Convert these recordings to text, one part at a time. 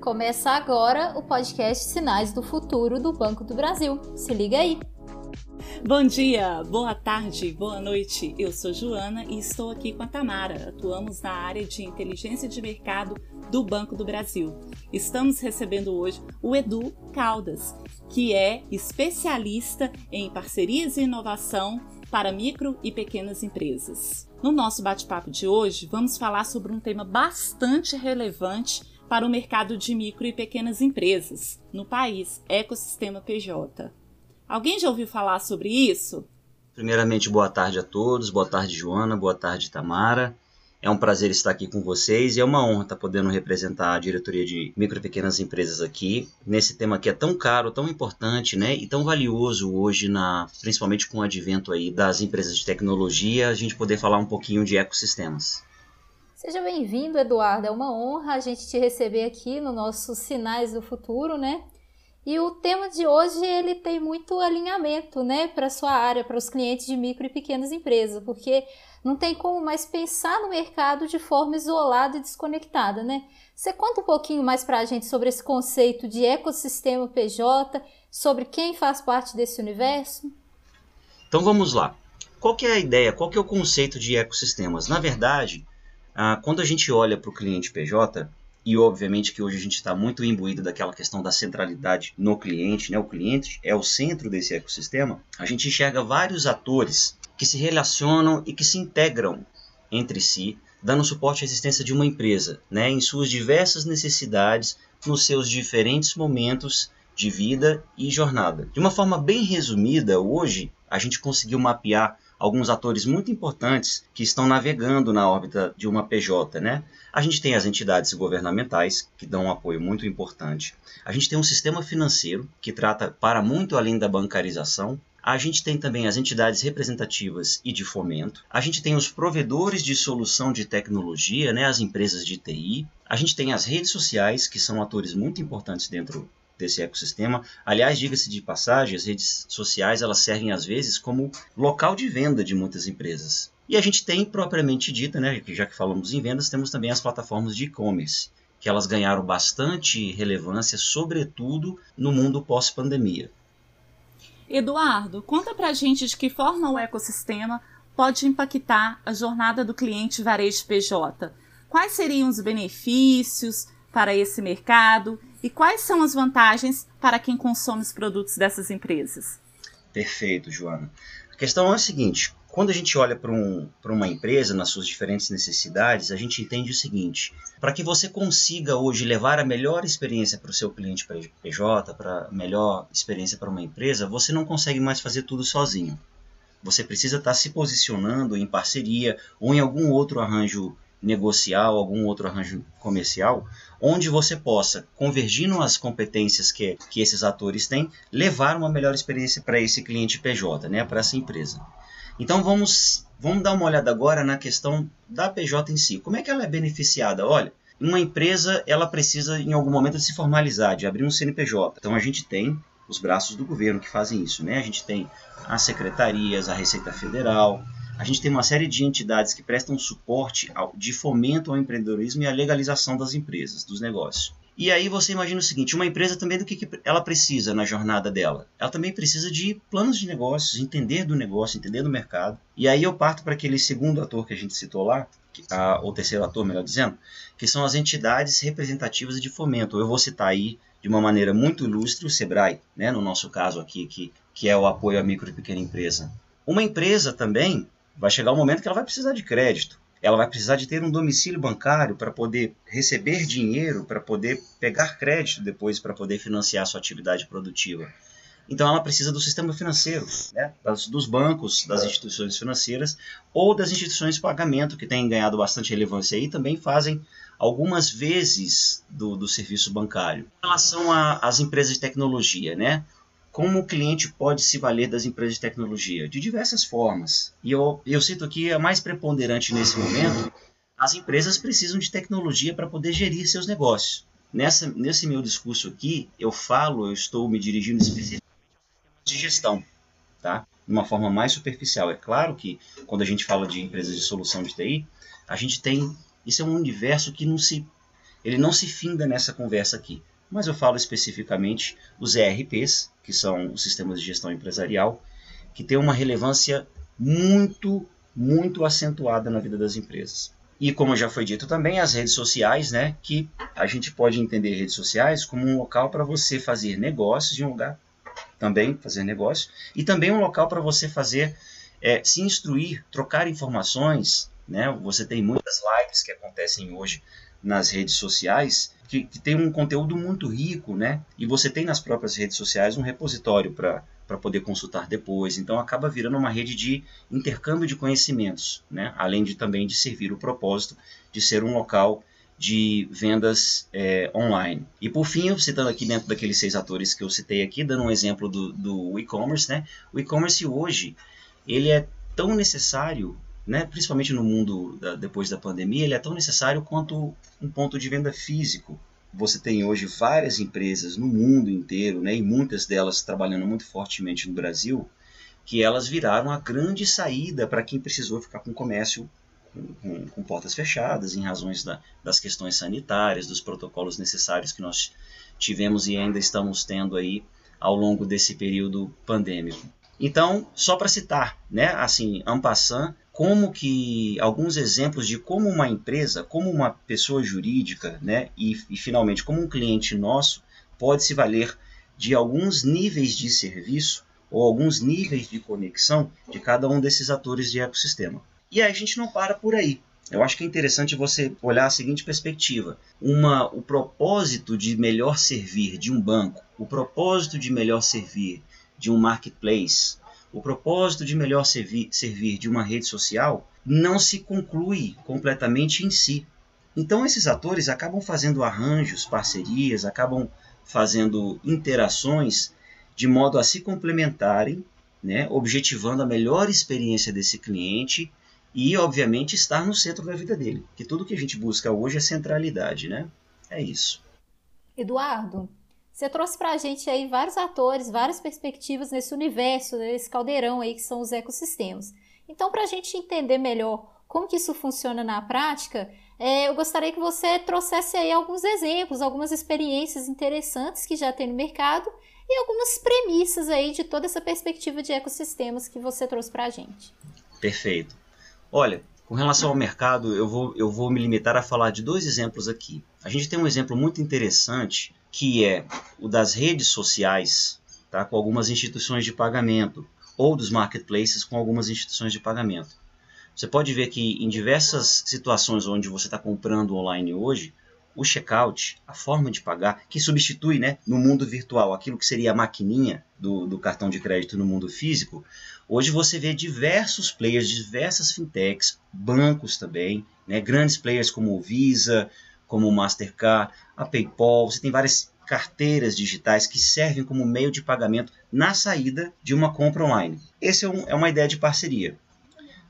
Começa agora o podcast Sinais do Futuro do Banco do Brasil. Se liga aí! Bom dia, boa tarde, boa noite. Eu sou Joana e estou aqui com a Tamara. Atuamos na área de inteligência de mercado do Banco do Brasil. Estamos recebendo hoje o Edu Caldas, que é especialista em parcerias e inovação para micro e pequenas empresas. No nosso bate-papo de hoje, vamos falar sobre um tema bastante relevante para o mercado de micro e pequenas empresas no país, ecossistema PJ. Alguém já ouviu falar sobre isso? Primeiramente, boa tarde a todos, boa tarde, Joana, boa tarde, Tamara. É um prazer estar aqui com vocês e é uma honra estar podendo representar a diretoria de micro e pequenas empresas aqui nesse tema que é tão caro, tão importante, né, e tão valioso hoje na, principalmente com o advento aí das empresas de tecnologia, a gente poder falar um pouquinho de ecossistemas. Seja bem-vindo, Eduardo. É uma honra a gente te receber aqui no nosso Sinais do Futuro, né? E o tema de hoje ele tem muito alinhamento, né, para sua área, para os clientes de micro e pequenas empresas, porque não tem como mais pensar no mercado de forma isolada e desconectada, né? Você conta um pouquinho mais para a gente sobre esse conceito de ecossistema PJ, sobre quem faz parte desse universo? Então vamos lá. Qual que é a ideia? Qual que é o conceito de ecossistemas? Na verdade, ah, quando a gente olha para o cliente PJ, e obviamente que hoje a gente está muito imbuído daquela questão da centralidade no cliente, né? O cliente é o centro desse ecossistema. A gente enxerga vários atores que se relacionam e que se integram entre si, dando suporte à existência de uma empresa, né? Em suas diversas necessidades, nos seus diferentes momentos de vida e jornada. De uma forma bem resumida, hoje a gente conseguiu mapear alguns atores muito importantes que estão navegando na órbita de uma PJ, né? A gente tem as entidades governamentais que dão um apoio muito importante. A gente tem um sistema financeiro que trata para muito além da bancarização. A gente tem também as entidades representativas e de fomento. A gente tem os provedores de solução de tecnologia, né, as empresas de TI. A gente tem as redes sociais, que são atores muito importantes dentro desse ecossistema. Aliás, diga-se de passagem, as redes sociais elas servem às vezes como local de venda de muitas empresas. E a gente tem propriamente dita, né, já que falamos em vendas, temos também as plataformas de e-commerce, que elas ganharam bastante relevância, sobretudo no mundo pós-pandemia. Eduardo, conta pra gente de que forma o ecossistema pode impactar a jornada do cliente varejo PJ. Quais seriam os benefícios para esse mercado e quais são as vantagens para quem consome os produtos dessas empresas? Perfeito, Joana. A questão é a seguinte: quando a gente olha para um, uma empresa nas suas diferentes necessidades, a gente entende o seguinte: para que você consiga hoje levar a melhor experiência para o seu cliente PJ, para a melhor experiência para uma empresa, você não consegue mais fazer tudo sozinho. Você precisa estar se posicionando em parceria ou em algum outro arranjo negocial, algum outro arranjo comercial, onde você possa, convergindo as competências que, que esses atores têm, levar uma melhor experiência para esse cliente PJ, né, para essa empresa. Então vamos, vamos dar uma olhada agora na questão da PJ em si. Como é que ela é beneficiada? Olha, uma empresa ela precisa em algum momento se formalizar, de abrir um CNPJ. Então a gente tem os braços do governo que fazem isso, né? A gente tem as secretarias, a Receita Federal, a gente tem uma série de entidades que prestam suporte ao, de fomento ao empreendedorismo e à legalização das empresas, dos negócios. E aí você imagina o seguinte, uma empresa também do que, que ela precisa na jornada dela? Ela também precisa de planos de negócios, entender do negócio, entender do mercado. E aí eu parto para aquele segundo ator que a gente citou lá, a, ou terceiro ator, melhor dizendo, que são as entidades representativas de fomento. Eu vou citar aí de uma maneira muito ilustre o SEBRAE, né, no nosso caso aqui, que, que é o apoio à micro e pequena empresa. Uma empresa também vai chegar um momento que ela vai precisar de crédito. Ela vai precisar de ter um domicílio bancário para poder receber dinheiro, para poder pegar crédito depois para poder financiar sua atividade produtiva. Então ela precisa do sistema financeiro, né? das, dos bancos, das instituições financeiras ou das instituições de pagamento que têm ganhado bastante relevância e também fazem algumas vezes do, do serviço bancário. Em relação às empresas de tecnologia, né? Como o cliente pode se valer das empresas de tecnologia? De diversas formas. E eu, eu cito aqui a mais preponderante nesse momento: as empresas precisam de tecnologia para poder gerir seus negócios. Nessa, nesse meu discurso aqui, eu falo, eu estou me dirigindo especificamente de gestão, tá? De uma forma mais superficial. É claro que quando a gente fala de empresas de solução de TI, a gente tem. Isso é um universo que não se ele não se finda nessa conversa aqui. Mas eu falo especificamente os ERPs, que são os sistemas de gestão empresarial, que têm uma relevância muito, muito acentuada na vida das empresas. E como já foi dito também, as redes sociais, né, que a gente pode entender redes sociais como um local para você fazer negócios, de um lugar também fazer negócio, e também um local para você fazer, é, se instruir, trocar informações, né? Você tem muitas lives que acontecem hoje nas redes sociais que, que tem um conteúdo muito rico, né? E você tem nas próprias redes sociais um repositório para para poder consultar depois. Então acaba virando uma rede de intercâmbio de conhecimentos, né? além de também de servir o propósito de ser um local de vendas é, online. E por fim, citando aqui dentro daqueles seis atores que eu citei aqui, dando um exemplo do, do e-commerce, né? O e-commerce hoje ele é tão necessário, né? Principalmente no mundo da, depois da pandemia, ele é tão necessário quanto um ponto de venda físico você tem hoje várias empresas no mundo inteiro, né, e muitas delas trabalhando muito fortemente no Brasil, que elas viraram a grande saída para quem precisou ficar com o comércio com, com, com, portas fechadas, em razões da, das questões sanitárias, dos protocolos necessários que nós tivemos e ainda estamos tendo aí ao longo desse período pandêmico. Então, só para citar, né, assim, en passant, como que alguns exemplos de como uma empresa, como uma pessoa jurídica, né, e, e finalmente como um cliente nosso pode se valer de alguns níveis de serviço ou alguns níveis de conexão de cada um desses atores de ecossistema. E aí a gente não para por aí. Eu acho que é interessante você olhar a seguinte perspectiva: uma, o propósito de melhor servir de um banco, o propósito de melhor servir de um marketplace, o propósito de melhor servir, servir de uma rede social não se conclui completamente em si. Então esses atores acabam fazendo arranjos, parcerias, acabam fazendo interações de modo a se complementarem, né, objetivando a melhor experiência desse cliente e, obviamente, estar no centro da vida dele. Que tudo que a gente busca hoje é centralidade, né? É isso. Eduardo, você trouxe para a gente aí vários atores, várias perspectivas nesse universo, nesse caldeirão aí que são os ecossistemas. Então, para a gente entender melhor como que isso funciona na prática, é, eu gostaria que você trouxesse aí alguns exemplos, algumas experiências interessantes que já tem no mercado e algumas premissas aí de toda essa perspectiva de ecossistemas que você trouxe para a gente. Perfeito. Olha, com relação ao mercado, eu vou, eu vou me limitar a falar de dois exemplos aqui. A gente tem um exemplo muito interessante que é o das redes sociais, tá, com algumas instituições de pagamento, ou dos marketplaces com algumas instituições de pagamento. Você pode ver que em diversas situações onde você está comprando online hoje, o checkout, a forma de pagar, que substitui né, no mundo virtual aquilo que seria a maquininha do, do cartão de crédito no mundo físico, hoje você vê diversos players, diversas fintechs, bancos também, né, grandes players como o Visa, como o Mastercard, a PayPal, você tem várias carteiras digitais que servem como meio de pagamento na saída de uma compra online. Essa é, um, é uma ideia de parceria.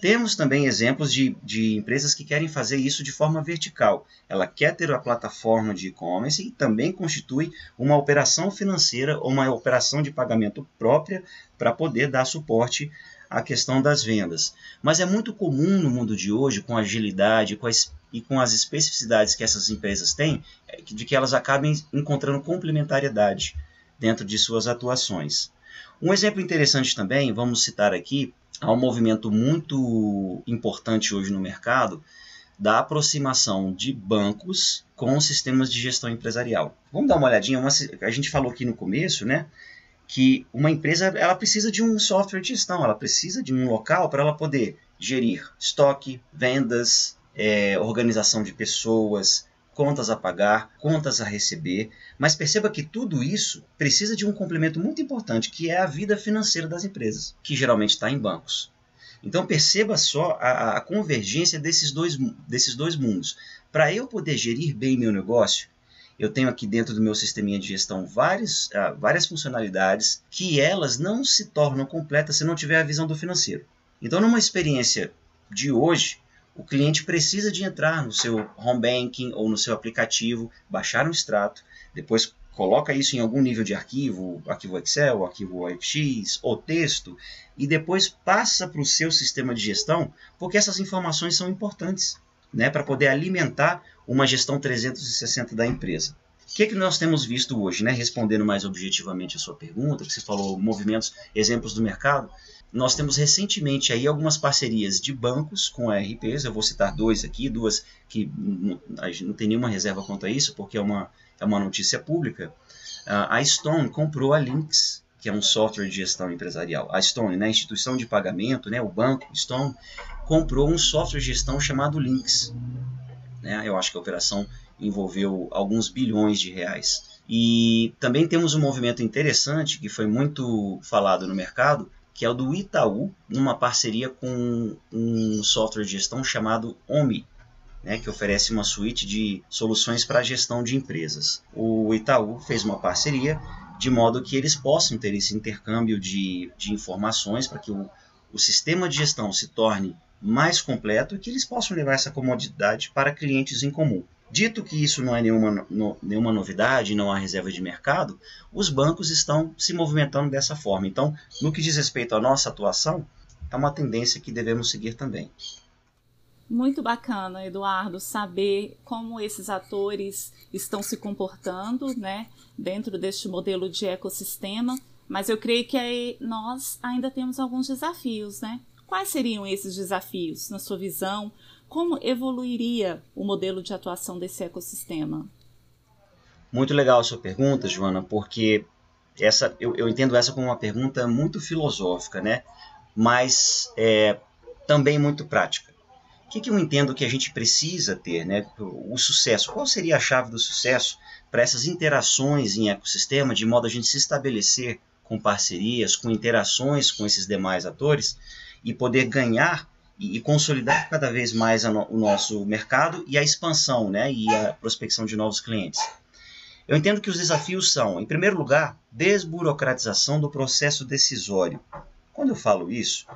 Temos também exemplos de, de empresas que querem fazer isso de forma vertical. Ela quer ter a plataforma de e-commerce e também constitui uma operação financeira ou uma operação de pagamento própria para poder dar suporte à questão das vendas. Mas é muito comum no mundo de hoje, com agilidade, com a e com as especificidades que essas empresas têm, é de que elas acabem encontrando complementariedade dentro de suas atuações. Um exemplo interessante também, vamos citar aqui, há um movimento muito importante hoje no mercado da aproximação de bancos com sistemas de gestão empresarial. Vamos dar uma olhadinha, uma, a gente falou aqui no começo, né, que uma empresa ela precisa de um software de gestão, ela precisa de um local para ela poder gerir estoque, vendas, é, organização de pessoas, contas a pagar, contas a receber, mas perceba que tudo isso precisa de um complemento muito importante, que é a vida financeira das empresas, que geralmente está em bancos. Então perceba só a, a convergência desses dois, desses dois mundos. Para eu poder gerir bem meu negócio, eu tenho aqui dentro do meu sisteminha de gestão várias, uh, várias funcionalidades que elas não se tornam completas se não tiver a visão do financeiro. Então, numa experiência de hoje, o cliente precisa de entrar no seu home banking ou no seu aplicativo, baixar um extrato, depois coloca isso em algum nível de arquivo, arquivo Excel, arquivo OFX ou texto, e depois passa para o seu sistema de gestão, porque essas informações são importantes. né, para poder alimentar uma gestão 360 da empresa. O que, é que nós temos visto hoje, né? respondendo mais objetivamente a sua pergunta, que você falou movimentos, exemplos do mercado, nós temos recentemente aí algumas parcerias de bancos com RPs, eu vou citar dois aqui, duas que gente não tem nenhuma reserva quanto a isso, porque é uma, é uma notícia pública. Uh, a Stone comprou a Lynx, que é um software de gestão empresarial. A Stone, né, a instituição de pagamento, né, o banco Stone, comprou um software de gestão chamado Lynx. Né, eu acho que a operação envolveu alguns bilhões de reais. E também temos um movimento interessante que foi muito falado no mercado, que é o do Itaú, numa parceria com um software de gestão chamado OMI, né, que oferece uma suíte de soluções para a gestão de empresas. O Itaú fez uma parceria de modo que eles possam ter esse intercâmbio de, de informações para que o, o sistema de gestão se torne mais completo e que eles possam levar essa comodidade para clientes em comum. Dito que isso não é nenhuma, no, nenhuma novidade, não há reserva de mercado, os bancos estão se movimentando dessa forma. Então, no que diz respeito à nossa atuação, é uma tendência que devemos seguir também. Muito bacana, Eduardo, saber como esses atores estão se comportando né, dentro deste modelo de ecossistema, mas eu creio que nós ainda temos alguns desafios, né? Quais seriam esses desafios, na sua visão? Como evoluiria o modelo de atuação desse ecossistema? Muito legal a sua pergunta, Joana, porque essa eu, eu entendo essa como uma pergunta muito filosófica, né? Mas é, também muito prática. O que, que eu entendo que a gente precisa ter, né? O sucesso. Qual seria a chave do sucesso para essas interações em ecossistema, de modo a gente se estabelecer com parcerias, com interações com esses demais atores e poder ganhar e, consolidar cada vez mais no, o nosso mercado e a expansão né, e a prospecção de novos clientes. Eu entendo que os desafios são, em primeiro lugar, desburocratização do processo decisório. Quando eu falo isso,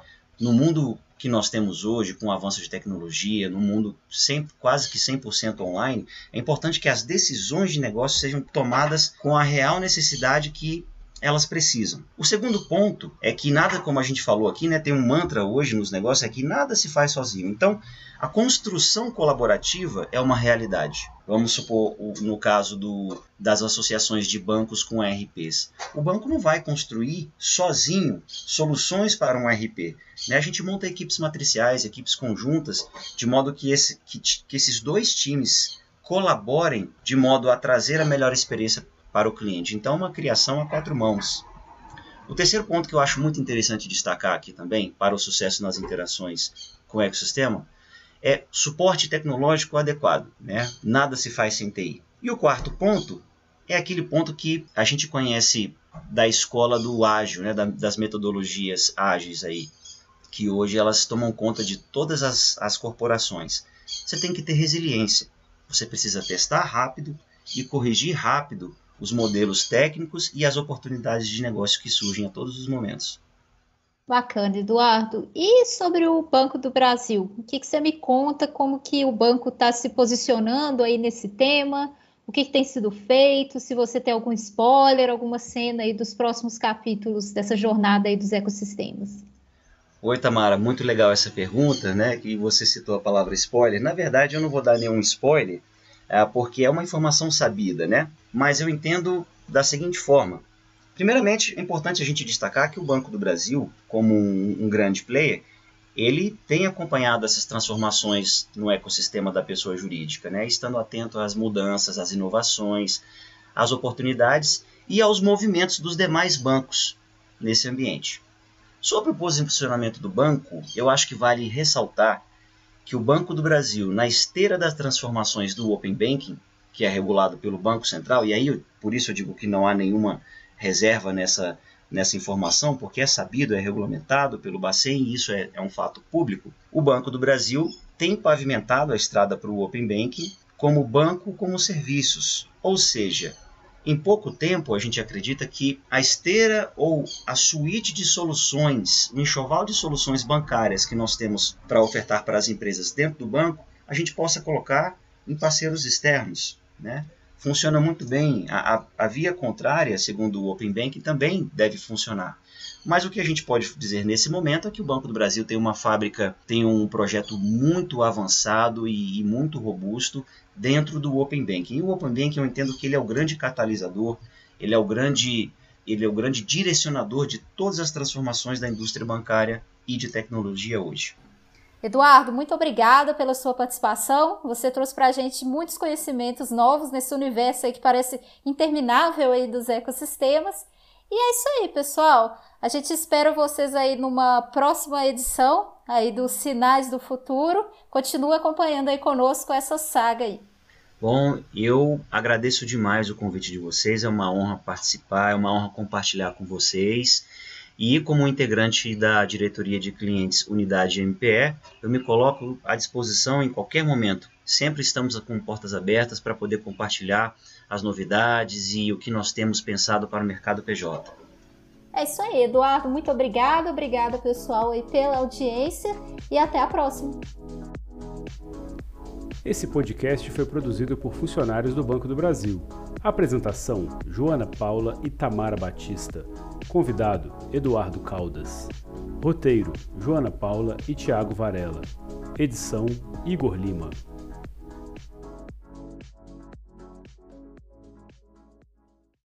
no mundo que nós temos hoje, com o avanço de tecnologia, no mundo sempre, quase que 100% online, é importante que as decisões de negócio sejam tomadas com a real necessidade que elas precisam. O segundo ponto é que nada, como a gente falou aqui, né, tem um mantra hoje nos negócios, é que nada se faz sozinho. Então, a construção colaborativa é uma realidade. Vamos supor, no caso do, das associações de bancos com RPs. O banco não vai construir sozinho soluções para um RP. Né? A gente monta equipes matriciais, equipes conjuntas, de modo que, esse, que, que esses dois times colaborem de modo a trazer a melhor experiência para o cliente. Então, uma criação a quatro mãos. O terceiro ponto que eu acho muito interessante destacar aqui também, para o sucesso nas interações com o ecossistema, é suporte tecnológico adequado. Né? Nada se faz sem TI. E o quarto ponto é aquele ponto que a gente conhece da escola do ágil, né? das metodologias ágeis aí, que hoje elas tomam conta de todas as, as corporações. Você tem que ter resiliência. Você precisa testar rápido e corrigir rápido os modelos técnicos e as oportunidades de negócio que surgem a todos os momentos. Bacana, Eduardo. E sobre o Banco do Brasil? O que, que você me conta? Como que o banco está se posicionando aí nesse tema? O que, que, tem sido feito? Se você tem algum spoiler, alguma cena aí dos próximos capítulos dessa jornada aí dos ecossistemas. Oi, Tamara, muito legal essa pergunta, né? Que você citou a palavra spoiler. Na verdade, eu não vou dar nenhum spoiler, porque é uma informação sabida, né? Mas eu entendo da seguinte forma. Primeiramente, é importante a gente destacar que o Banco do Brasil, como um, um grande player, ele tem acompanhado essas transformações no ecossistema da pessoa jurídica, né? estando atento às mudanças, às inovações, às oportunidades e aos movimentos dos demais bancos nesse ambiente. Sobre o posicionamento do banco, eu acho que vale ressaltar que o Banco do Brasil, na esteira das transformações do Open Banking, que é regulado pelo Banco Central, e aí por isso eu digo que não há nenhuma reserva nessa, nessa informação, porque é sabido, é regulamentado pelo Bacen e isso é, é um fato público. O Banco do Brasil tem pavimentado a estrada para o Open Banking como banco como serviços, ou seja, em pouco tempo, a gente acredita que a esteira ou a suíte de soluções, o enxoval de soluções bancárias que nós temos para ofertar para as empresas dentro do banco, a gente possa colocar em parceiros externos, né? funciona muito bem. A, a, a via contrária, segundo o Open Banking, também deve funcionar. Mas o que a gente pode dizer nesse momento é que o Banco do Brasil tem uma fábrica, tem um projeto muito avançado e, e muito robusto dentro do Open Banking. E o Open Banking eu entendo que ele é o grande catalisador, ele é o grande, ele é o grande direcionador de todas as transformações da indústria bancária e de tecnologia hoje. Eduardo, muito obrigada pela sua participação. Você trouxe para a gente muitos conhecimentos novos nesse universo que parece interminável aí dos ecossistemas. E é isso aí, pessoal. A gente espera vocês aí numa próxima edição aí dos Sinais do Futuro. Continue acompanhando aí conosco essa saga aí. Bom, eu agradeço demais o convite de vocês. É uma honra participar, é uma honra compartilhar com vocês. E como integrante da diretoria de clientes Unidade MPE, eu me coloco à disposição em qualquer momento. Sempre estamos com portas abertas para poder compartilhar as novidades e o que nós temos pensado para o mercado PJ. É isso aí, Eduardo. Muito obrigada. Obrigada, pessoal, aí pela audiência e até a próxima. Esse podcast foi produzido por funcionários do Banco do Brasil. Apresentação: Joana Paula e Tamara Batista. Convidado: Eduardo Caldas. Roteiro: Joana Paula e Tiago Varela. Edição: Igor Lima.